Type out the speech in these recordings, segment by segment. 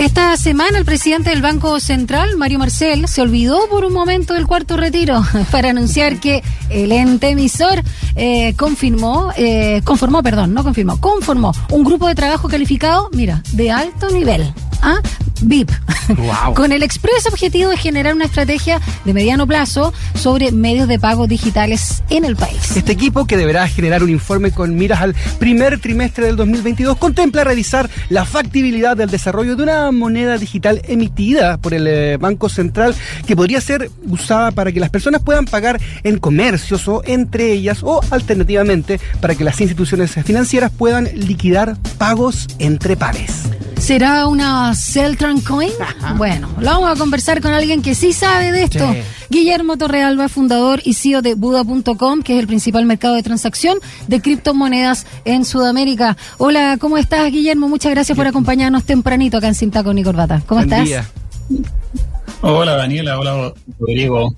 Esta semana el presidente del Banco Central, Mario Marcel, se olvidó por un momento del cuarto retiro para anunciar que el ente emisor eh, confirmó, eh, conformó, perdón, no confirmó, conformó un grupo de trabajo calificado, mira, de alto nivel. ¿ah? VIP, Wow. con el expreso objetivo de generar una estrategia de mediano plazo sobre medios de pago digitales en el país. Este equipo, que deberá generar un informe con miras al primer trimestre del 2022, contempla revisar la factibilidad del desarrollo de una moneda digital emitida por el eh, Banco Central que podría ser usada para que las personas puedan pagar en comercios o entre ellas o alternativamente para que las instituciones financieras puedan liquidar pagos entre pares. ¿Será una Celtran Coin? Bueno, lo vamos a conversar con alguien que sí sabe de esto. Sí. Guillermo Torrealba, fundador y CEO de Buda.com, que es el principal mercado de transacción de criptomonedas en Sudamérica. Hola, ¿cómo estás, Guillermo? Muchas gracias por acompañarnos tempranito acá en Cinta con y Corbata. ¿Cómo Buen estás? día. Hola Daniela, hola Rodrigo.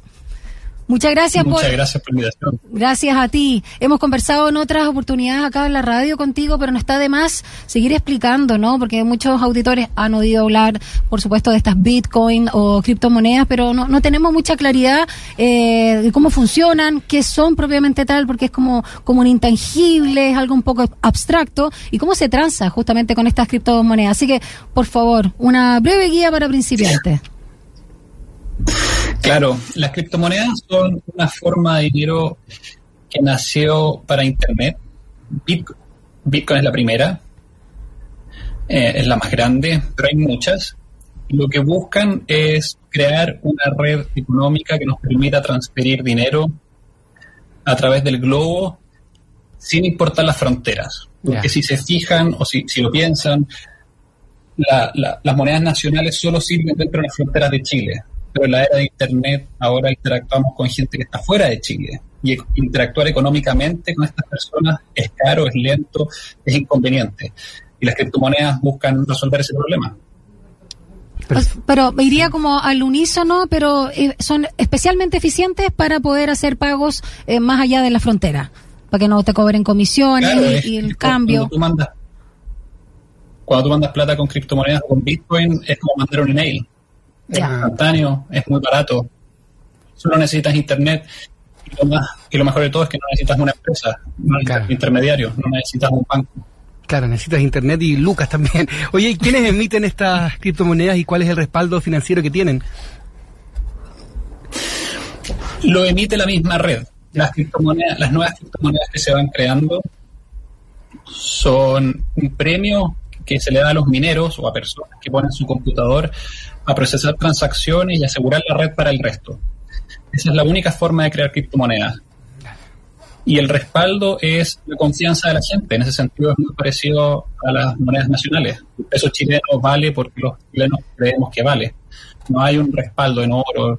Muchas gracias por... Muchas gracias por la invitación. Gracias a ti. Hemos conversado en otras oportunidades acá en la radio contigo, pero no está de más seguir explicando, ¿no? Porque muchos auditores han oído hablar, por supuesto, de estas Bitcoin o criptomonedas, pero no, no tenemos mucha claridad eh, de cómo funcionan, qué son propiamente tal, porque es como, como un intangible, es algo un poco abstracto, y cómo se transa justamente con estas criptomonedas. Así que, por favor, una breve guía para principiantes. Claro, las criptomonedas son una forma de dinero que nació para Internet. Bit- Bitcoin es la primera, eh, es la más grande, pero hay muchas. Lo que buscan es crear una red económica que nos permita transferir dinero a través del globo sin importar las fronteras. Porque si se fijan o si, si lo piensan, la- la- las monedas nacionales solo sirven dentro de las fronteras de Chile. Pero en la era de Internet ahora interactuamos con gente que está fuera de Chile. Y interactuar económicamente con estas personas es caro, es lento, es inconveniente. Y las criptomonedas buscan resolver ese problema. Pero iría como al unísono, pero eh, son especialmente eficientes para poder hacer pagos eh, más allá de la frontera, para que no te cobren comisiones Claro, y, es- y el cambio. Cuando tú, mandas, cuando tú mandas plata con criptomonedas o con Bitcoin, es como mandar un email. Es instantáneo, es muy barato. Solo necesitas internet. Y lo, más, y lo mejor de todo es que no necesitas una empresa, no necesitas Claro. no necesitas un banco. Claro, necesitas internet y lucas también. Oye, ¿y quiénes emiten estas criptomonedas y cuál es el respaldo financiero que tienen? Lo emite la misma red. Las criptomonedas, las nuevas criptomonedas que se van creando son un premio que se le da a los mineros o a personas que ponen su computador a procesar transacciones y asegurar la red para el resto. Esa es la única forma de crear criptomonedas. Y el respaldo es la confianza de la gente. En ese sentido es muy parecido a las monedas nacionales. El peso chileno vale porque los chilenos creemos que vale. No hay un respaldo en oro.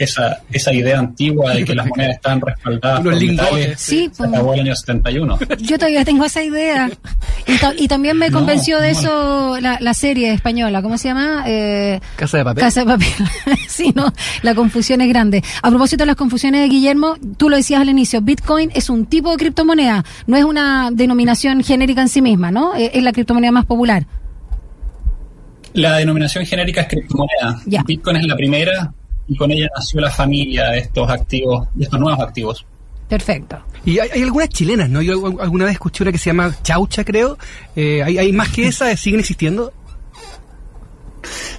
Esa, esa idea antigua de que las monedas están respaldadas Los por metales Sí, se acabó el año 71. Yo todavía tengo esa idea. Y, ta- y también me No, convenció de no. eso la, la serie española, ¿cómo se llama? Eh, Casa de papel. Casa de papel. sí, no, la confusión es grande. A propósito de las confusiones de Guillermo, tú lo decías al inicio, Bitcoin es un tipo de criptomoneda, no es una denominación genérica en sí misma, ¿no? Eh, Es la criptomoneda más popular. La denominación genérica es criptomoneda. Bitcoin es la primera y con ella nació la familia de estos activos, de estos nuevos activos. Perfecto. Y hay, hay algunas chilenas, ¿no? Yo algu- alguna vez escuché una que se llama Chaucha, creo. Eh, ¿hay, ¿Hay más que esa? ¿Siguen existiendo?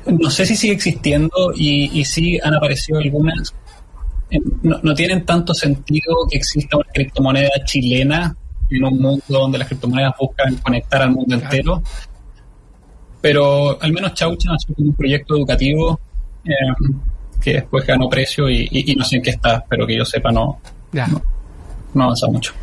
No sé si sigue existiendo y, y sí han aparecido algunas. No, no tienen tanto sentido que exista una criptomoneda chilena en un mundo donde las criptomonedas buscan conectar al mundo entero. Pero al menos Chaucha nació como un proyecto educativo eh, que después ganó precio y, y- y no sé en qué está, pero que yo sepa no, Ya. no, no avanza mucho.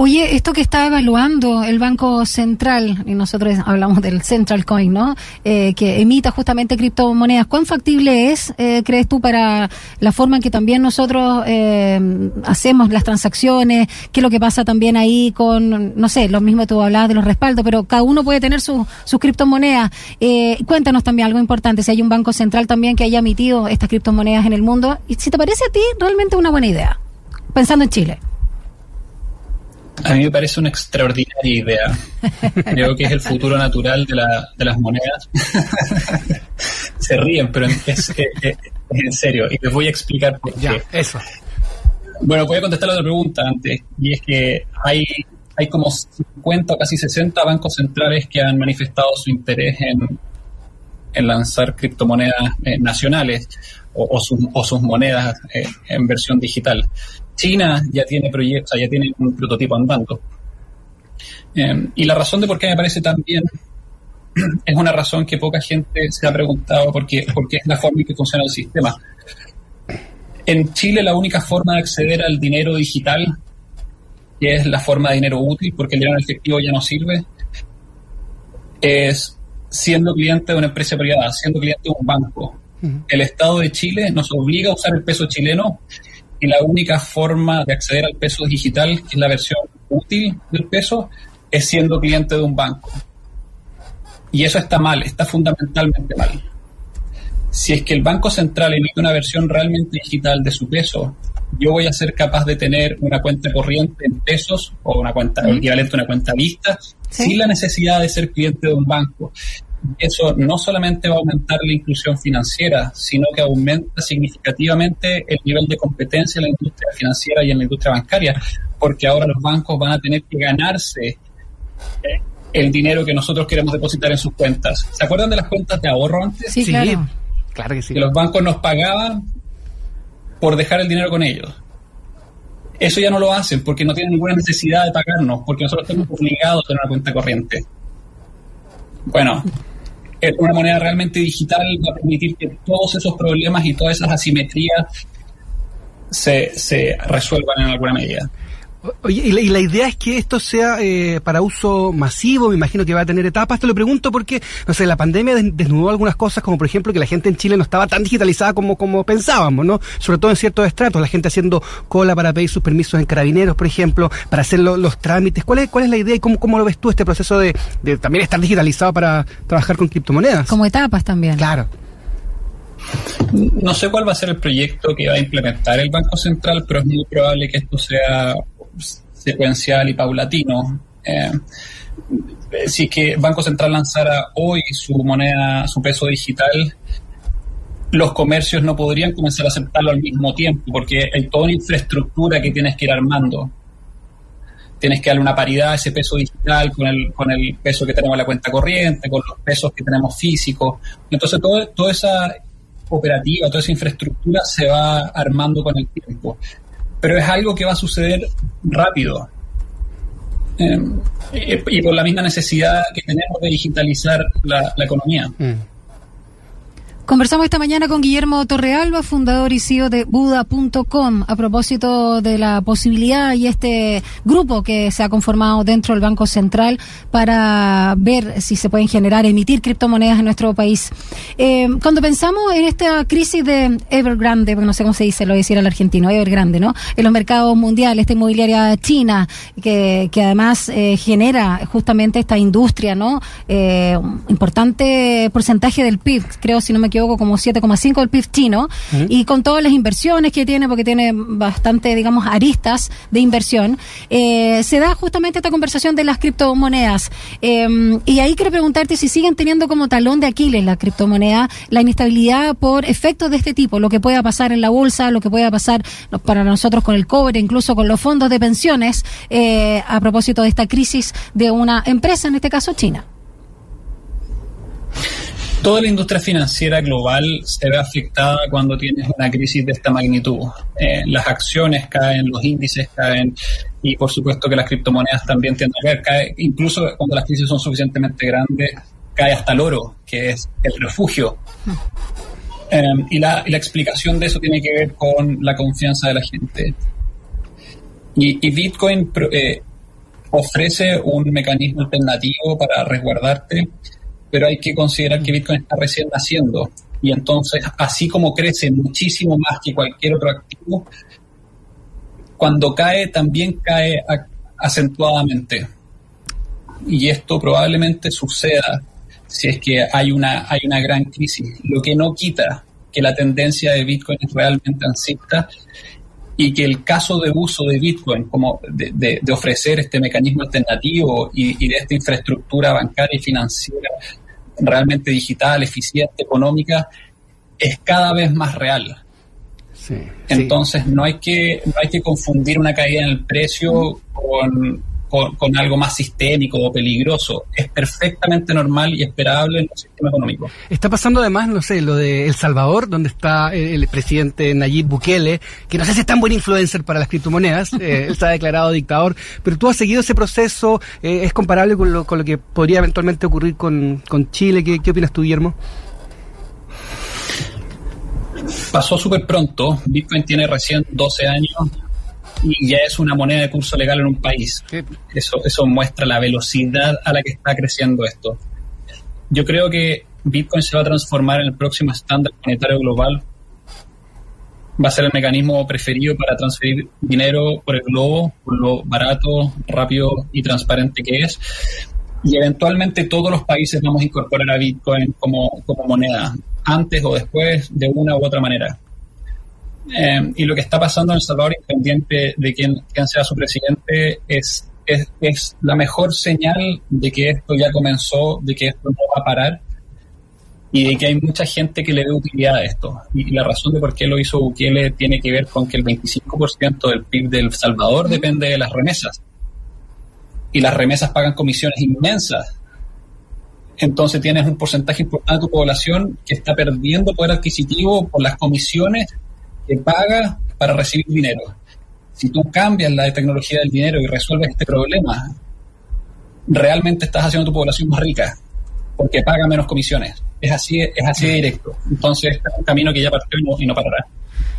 Oye, esto que está evaluando el Banco Central, y nosotros hablamos del Central Coin, ¿no? Eh, que emita justamente criptomonedas, ¿cuán factible es, eh, crees tú, para la forma en que también nosotros eh, hacemos las transacciones? ¿Qué es lo que pasa también ahí con, no sé, lo mismo tú hablabas de los respaldos, pero cada uno puede tener sus sus criptomonedas. Eh, cuéntanos también algo importante, si hay un Banco Central también que haya emitido estas criptomonedas en el mundo, y si te parece a ti realmente una buena idea, pensando en Chile. A mí me parece una extraordinaria idea. Creo que es el futuro natural de, la- de las monedas. se ríen, pero es, en serio. Y les voy a explicar por qué. eso. Bueno, voy a contestar la otra pregunta antes. Y es que hay, hay como 50 o casi 60 bancos centrales que han manifestado su interés en, en lanzar criptomonedas eh, nacionales o, sus, monedas eh, en versión digital. China ya tiene proyectos, ya tiene un prototipo andando. Eh, y la razón de por qué me parece tan bien es una razón que poca gente se ha preguntado porque, porque es la forma en que funciona el sistema. En Chile la única forma de acceder al dinero digital, que es la forma de dinero útil, porque el dinero efectivo ya no sirve, es siendo cliente de una empresa privada, siendo cliente de un banco. El Estado de Chile nos obliga a usar el peso chileno y la única forma de acceder al peso digital, que es la versión útil del peso, es siendo cliente de un banco. Y eso está mal, está fundamentalmente mal. Si es que el Banco Central emite una versión realmente digital de su peso, yo voy a ser capaz de tener una cuenta corriente en pesos o una cuenta equivalente a una cuenta vista sin la necesidad de ser cliente de un banco. Eso no solamente va a aumentar la inclusión financiera, sino que aumenta significativamente el nivel de competencia en la industria financiera y en la industria bancaria, porque ahora los bancos van a tener que ganarse eh, el dinero que nosotros queremos depositar en sus cuentas. ¿Se acuerdan de las cuentas de ahorro antes? Sí, claro. claro que sí. Que los bancos nos pagaban por dejar el dinero con ellos. Eso ya no lo hacen porque no tienen ninguna necesidad de pagarnos, porque nosotros estamos obligados a tener una cuenta corriente. Bueno, una moneda realmente digital va a permitir que todos esos problemas y todas esas asimetrías se, se resuelvan en alguna medida. Oye, y la, idea es que esto sea eh, para uso masivo, me imagino que va a tener etapas. Te lo pregunto porque, no sé, la pandemia desnudó algunas cosas, como por ejemplo que la gente en Chile no estaba tan digitalizada como, como pensábamos, ¿no? Sobre todo en ciertos estratos, la gente haciendo cola para pedir sus permisos en carabineros, por ejemplo, para hacer los trámites. ¿Cuál es, ¿Cuál es la idea y cómo, cómo lo ves tú este proceso de, de también estar digitalizado para trabajar con criptomonedas? Como etapas también. Claro. No sé cuál va a ser el proyecto que va a implementar el Banco Central, pero es muy probable que esto sea secuencial y paulatino. Eh, si que Banco Central lanzara hoy su moneda, su peso digital, los comercios no podrían comenzar a aceptarlo al mismo tiempo, porque hay toda una infraestructura que tienes que ir armando. Tienes que darle una paridad a ese peso digital con el, con el peso que tenemos en la cuenta corriente, con los pesos que tenemos físicos. Entonces, todo, toda esa operativa, toda esa infraestructura se va armando con el tiempo pero es algo que va a suceder rápido. Em, y, por la misma necesidad que tenemos de digitalizar la, economía. Mm. Conversamos esta mañana con Guillermo Torrealba, fundador y CEO de Buda.com, a propósito de la posibilidad y este grupo que se ha conformado dentro del Banco Central para ver si se pueden generar, emitir criptomonedas en nuestro país. Eh, cuando pensamos en esta crisis de Evergrande, no sé cómo se dice, lo voy a decir al argentino, Evergrande, ¿no? En los mercados mundiales, esta inmobiliaria china, que, que además eh, genera justamente esta industria, ¿no? Eh, un importante porcentaje del PIB, creo, si no me equivoco como 7,5 del PIB chino, y con todas las inversiones que tiene, porque tiene bastante, digamos, aristas de inversión, eh, se da justamente esta conversación de las criptomonedas. Em, y ahí quiero preguntarte si siguen teniendo como talón de Aquiles la criptomoneda, la inestabilidad por efectos de este tipo, lo que pueda pasar en la bolsa, lo que pueda pasar para nosotros con el cobre, incluso con los fondos de pensiones, eh, a propósito de esta crisis de una empresa, en este caso China. Toda la industria financiera global se ve afectada cuando tienes una crisis de esta magnitud. Eh, las acciones caen, los índices caen y por supuesto que las criptomonedas también tienden a caer. Cae, incluso cuando las crisis son suficientemente grandes, cae hasta el oro, que es el refugio. Eh, y, la, explicación de eso tiene que ver con la confianza de la gente. Y, Bitcoin eh, ofrece un mecanismo alternativo para resguardarte pero hay que considerar que Bitcoin está recién naciendo y entonces, así como crece muchísimo más que cualquier otro activo, cuando cae también cae acentuadamente. Y esto probablemente suceda si es que hay una, hay una gran crisis, lo que no quita que la tendencia de Bitcoin es realmente alcista y que el caso de uso de Bitcoin, como de, ofrecer este mecanismo alternativo y, de esta infraestructura bancaria y financiera realmente digital, eficiente, económica, es cada vez más real. Entonces no hay que no hay que confundir una caída en el precio con, con, algo más sistémico o peligroso. Es perfectamente normal y esperable en el sistema económico. Está pasando además, no sé, lo de El Salvador, donde está el, presidente Nayib Bukele, que no sé si es tan buen influencer para las criptomonedas, eh, él está declarado dictador, pero tú has seguido ese proceso, eh, ¿es comparable con lo, con lo que podría eventualmente ocurrir con, con Chile? ¿Qué, ¿Qué opinas tú, Guillermo? Pasó súper pronto, Bitcoin tiene recién 12 años, y ya es una moneda de curso legal en un país. Eso, eso muestra la velocidad a la que está creciendo esto. Yo creo que Bitcoin se va a transformar en el próximo estándar monetario global. Va a ser el mecanismo preferido para transferir dinero por el globo, por lo barato, rápido y transparente que es. Y eventualmente todos los países vamos a incorporar a Bitcoin como, como moneda, antes o después, de una u otra manera. Eh, y lo que está pasando en El Salvador, independiente de quién, sea su presidente, es, es, la mejor señal de que esto ya comenzó, de que esto no va a parar y de que hay mucha gente que le dé utilidad a esto. Y, la razón de por qué lo hizo Bukele tiene que ver con que el 25% del PIB de El Salvador depende de las remesas. Y las remesas pagan comisiones inmensas. Entonces tienes un porcentaje importante de tu población que está perdiendo poder adquisitivo por las comisiones que paga para recibir dinero. Si tú cambias la tecnología del dinero y resuelves este problema, realmente estás haciendo tu población más rica, porque paga menos comisiones. Es así, es así de directo. Entonces, es un camino que ya partió y no parará.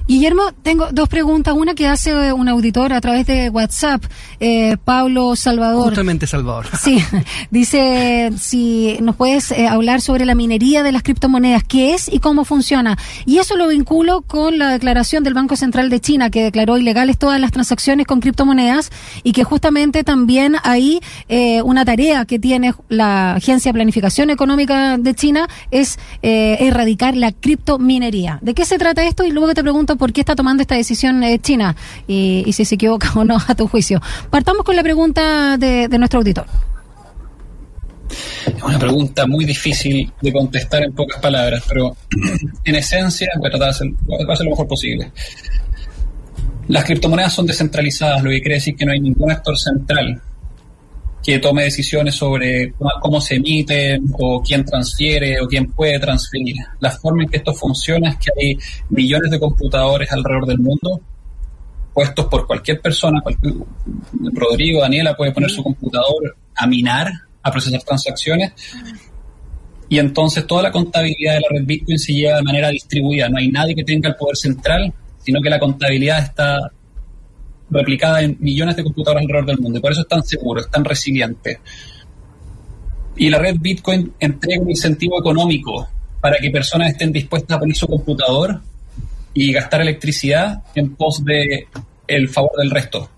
Guillermo, tengo dos preguntas. Una que hace un auditor a través de WhatsApp, eh, Pablo Salvador. Justamente Salvador. Sí, dice si nos puedes eh, hablar sobre la minería de las criptomonedas, qué es y cómo funciona. Y eso lo vinculo con la declaración del Banco Central de China, que declaró ilegales todas las transacciones con criptomonedas y que justamente también hay eh, una tarea que tiene la Agencia de Planificación Económica de China es eh, erradicar la criptominería. ¿De qué se trata esto? Y luego te pregunto por qué está tomando esta decisión eh, China y, si se equivoca o no a tu juicio. Partamos con la pregunta de, nuestro auditor. Es una pregunta muy difícil de contestar en pocas palabras, pero en esencia voy a tratar de hacer, lo mejor posible. Las criptomonedas son descentralizadas, lo que quiere decir que no hay ningún actor central que tome decisiones sobre cómo se emite o quién transfiere o quién puede transferir. La forma en que esto funciona es que hay millones de computadores alrededor del mundo puestos por cualquier persona, Rodrigo, Daniela puede poner su computador a minar, a procesar transacciones y entonces toda la contabilidad de la red Bitcoin se lleva de manera distribuida. No hay nadie que tenga el poder central, sino que la contabilidad está replicada en millones de computadores alrededor del mundo y por eso es tan seguro, es tan resiliente. Y la red Bitcoin entrega un incentivo económico para que personas estén dispuestas a poner su computador y gastar electricidad en pos de el favor del resto.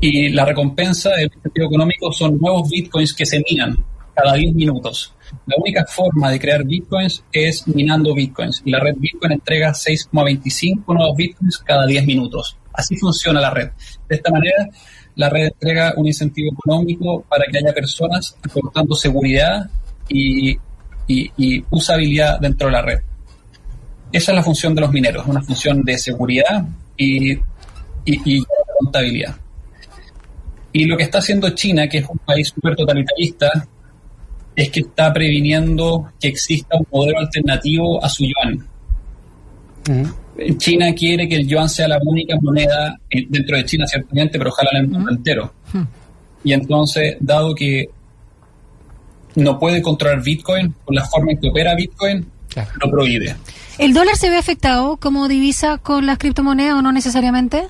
Y la recompensa del incentivo económico son nuevos bitcoins que se minan cada 10 minutos. La única forma de crear bitcoins es minando bitcoins y la red Bitcoin entrega 6,25 nuevos bitcoins cada 10 minutos. Así funciona la red. De esta manera, la red entrega un incentivo económico para que haya personas aportando seguridad y, usabilidad dentro de la red. Esa es la función de los mineros, una función de seguridad y, y, contabilidad. Y lo que está haciendo China, que es un país súper totalitarista, es que está previniendo que exista un modelo alternativo a su yuan. China quiere que el yuan sea la única moneda eh, dentro de China, ciertamente, pero ojalá en el mundo entero. Y entonces, dado que no puede controlar Bitcoin por la forma en que opera Bitcoin, lo prohíbe. ¿El dólar se ve afectado como divisa con las criptomonedas o no necesariamente?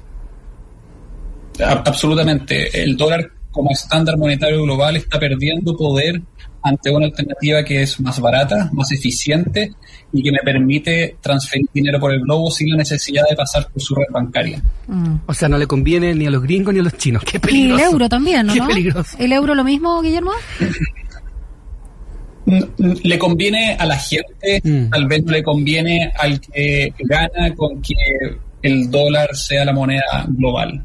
absolutamente. El dólar como estándar monetario global está perdiendo poder ante una alternativa que es más barata, más eficiente y que me permite transferir dinero por el globo sin la necesidad de pasar por su red bancaria. Mm. O sea, no le conviene ni a los gringos ni a los chinos. Qué peligroso. Y el euro también, ¿no? Qué peligroso. ¿El euro lo mismo, Guillermo? le conviene a la gente, mm. tal vez no le conviene al que gana con que el dólar sea la moneda global,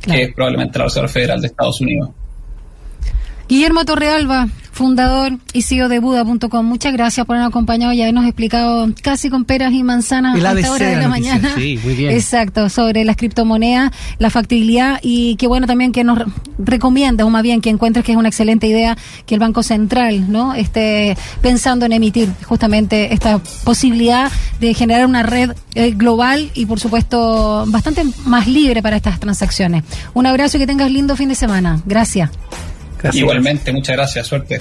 que es probablemente la Reserva Federal de Estados Unidos. Guillermo Torrealba, fundador y CEO de Buda.com. Muchas gracias por habernos acompañado y habernos explicado casi con peras y manzanas a esta hora de la mañana. Sí, muy bien. Exacto, sobre las criptomonedas, la factibilidad y qué bueno también que nos recomiendas, o más bien que encuentres que es una excelente idea que el Banco Central no esté pensando en emitir justamente esta posibilidad de generar una red eh, global y por supuesto bastante más libre para estas transacciones. Un abrazo y que tengas lindo fin de semana. Gracias. Igualmente, muchas gracias, suerte.